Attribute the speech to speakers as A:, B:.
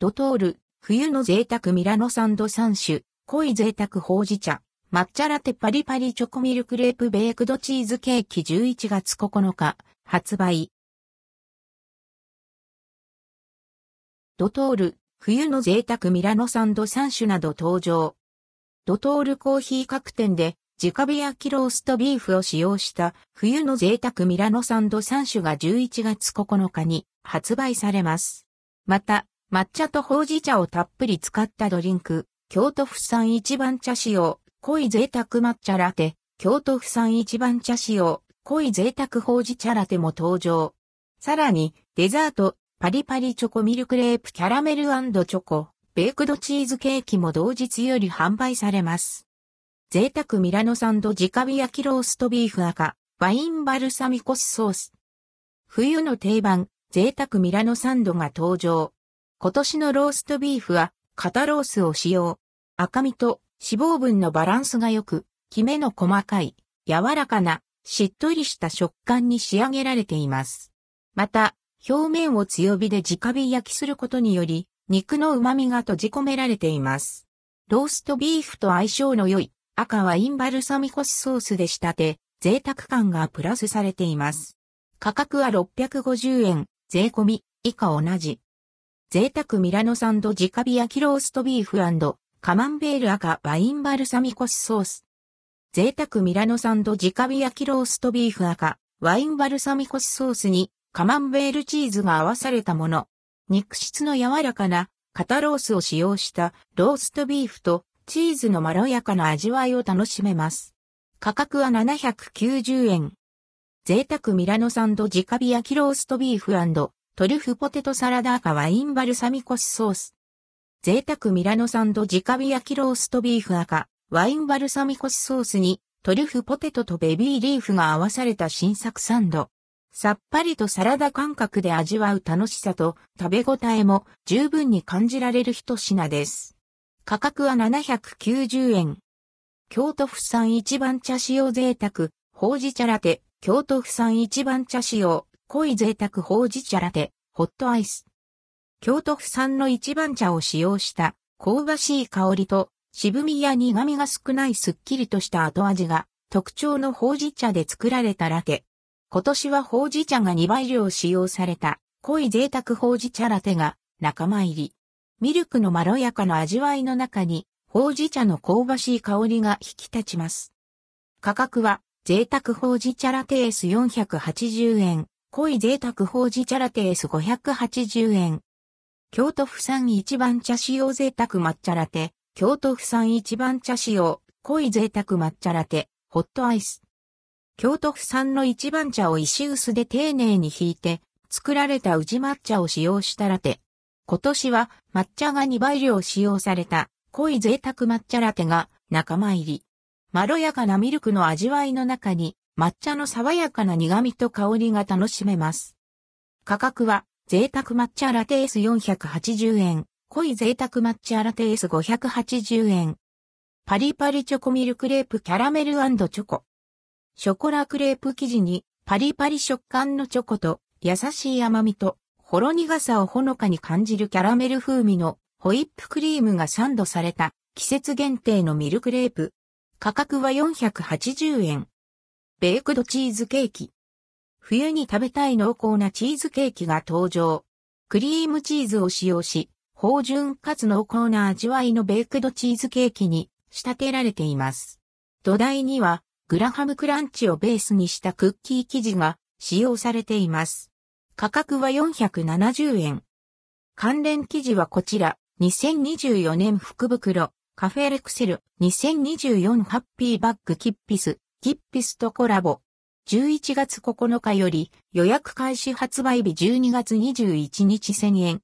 A: ドトール、冬の贅沢ミラノサンド3種、濃い贅沢ほうじ茶、抹茶ラテパリパリチョコミルクレープベークドチーズケーキ11月9日、発売。ドトール、冬の贅沢ミラノサンド3種など登場。ドトールコーヒー各店で、直火焼きローストビーフを使用した冬の贅沢ミラノサンド3種が11月9日に発売されます。また、抹茶とほうじ茶をたっぷり使ったドリンク、京都府産一番茶使用、濃い贅沢抹茶ラテ、京都府産一番茶使用、濃い贅沢ほうじ茶ラテも登場。さらに、デザート、パリパリチョコミルクレープキャラメルチョコ、ベークドチーズケーキも同日より販売されます。贅沢ミラノサンド直火焼きローストビーフ赤、ワインバルサミコスソース。冬の定番、贅沢ミラノサンドが登場。今年のローストビーフは、肩ロースを使用。赤身と脂肪分のバランスが良く、キメの細かい、柔らかな、しっとりした食感に仕上げられています。また、表面を強火で直火焼きすることにより、肉の旨味が閉じ込められています。ローストビーフと相性の良い赤ワインバルサミコスソースで仕立て、贅沢感がプラスされています。価格は650円、税込み、以下同じ。贅沢ミラノサンド直火焼きローストビーフカマンベール赤ワインバルサミコスソース。贅沢ミラノサンド直火焼きローストビーフ赤ワインバルサミコスソースにカマンベールチーズが合わされたもの。肉質の柔らかな肩ロースを使用したローストビーフとチーズのまろやかな味わいを楽しめます。価格は790円。贅沢ミラノサンド直火焼きローストビーフトリュフポテトサラダ赤ワインバルサミコスソース。贅沢ミラノサンド直火焼きローストビーフ赤ワインバルサミコスソースにトリュフポテトとベビーリーフが合わされた新作サンド。さっぱりとサラダ感覚で味わう楽しさと食べ応えも十分に感じられる一品です。価格は790円。京都府産一番茶使用贅沢、ほうじ茶ラテ、京都府産一番茶使用、濃い贅沢ほうじ茶ラテ、ホットアイス。京都府産の一番茶を使用した香ばしい香りと渋みや苦味が少ないすっきりとした後味が特徴のほうじ茶で作られたラテ。今年はほうじ茶が2倍量使用された濃い贅沢ほうじ茶ラテが仲間入り。ミルクのまろやかな味わいの中にほうじ茶の香ばしい香りが引き立ちます。価格は贅沢ほうじ茶ラテース480円、濃い贅沢ほうじ茶ラテース580円。京都府産一番茶使用贅沢抹茶ラテ、京都府産一番茶使用、濃い贅沢抹茶ラテ、ホットアイス。京都府産の一番茶を石臼で丁寧に引いて作られた宇治抹茶を使用したラテ。今年は抹茶が2倍量使用された濃い贅沢抹茶ラテが仲間入り。まろやかなミルクの味わいの中に抹茶の爽やかな苦味と香りが楽しめます。価格は贅沢抹茶ラテース480円、濃い贅沢抹茶ラテース580円。パリパリチョコミルクレープキャラメルチョコ。ショコラクレープ生地にパリパリ食感のチョコと優しい甘みとほろ苦さをほのかに感じるキャラメル風味のホイップクリームがサンドされた季節限定のミルクレープ。価格は480円。ベークドチーズケーキ。冬に食べたい濃厚なチーズケーキが登場。クリームチーズを使用し、芳醇かつ濃厚な味わいのベークドチーズケーキに仕立てられています。土台にはグラハムクランチをベースにしたクッキー生地が使用されています。価格は470円。関連記事はこちら、2024年福袋、カフェレクセル、2024ハッピーバッグキッピス、ギッピスとコラボ。11月9日より予約開始発売日12月21日1000円、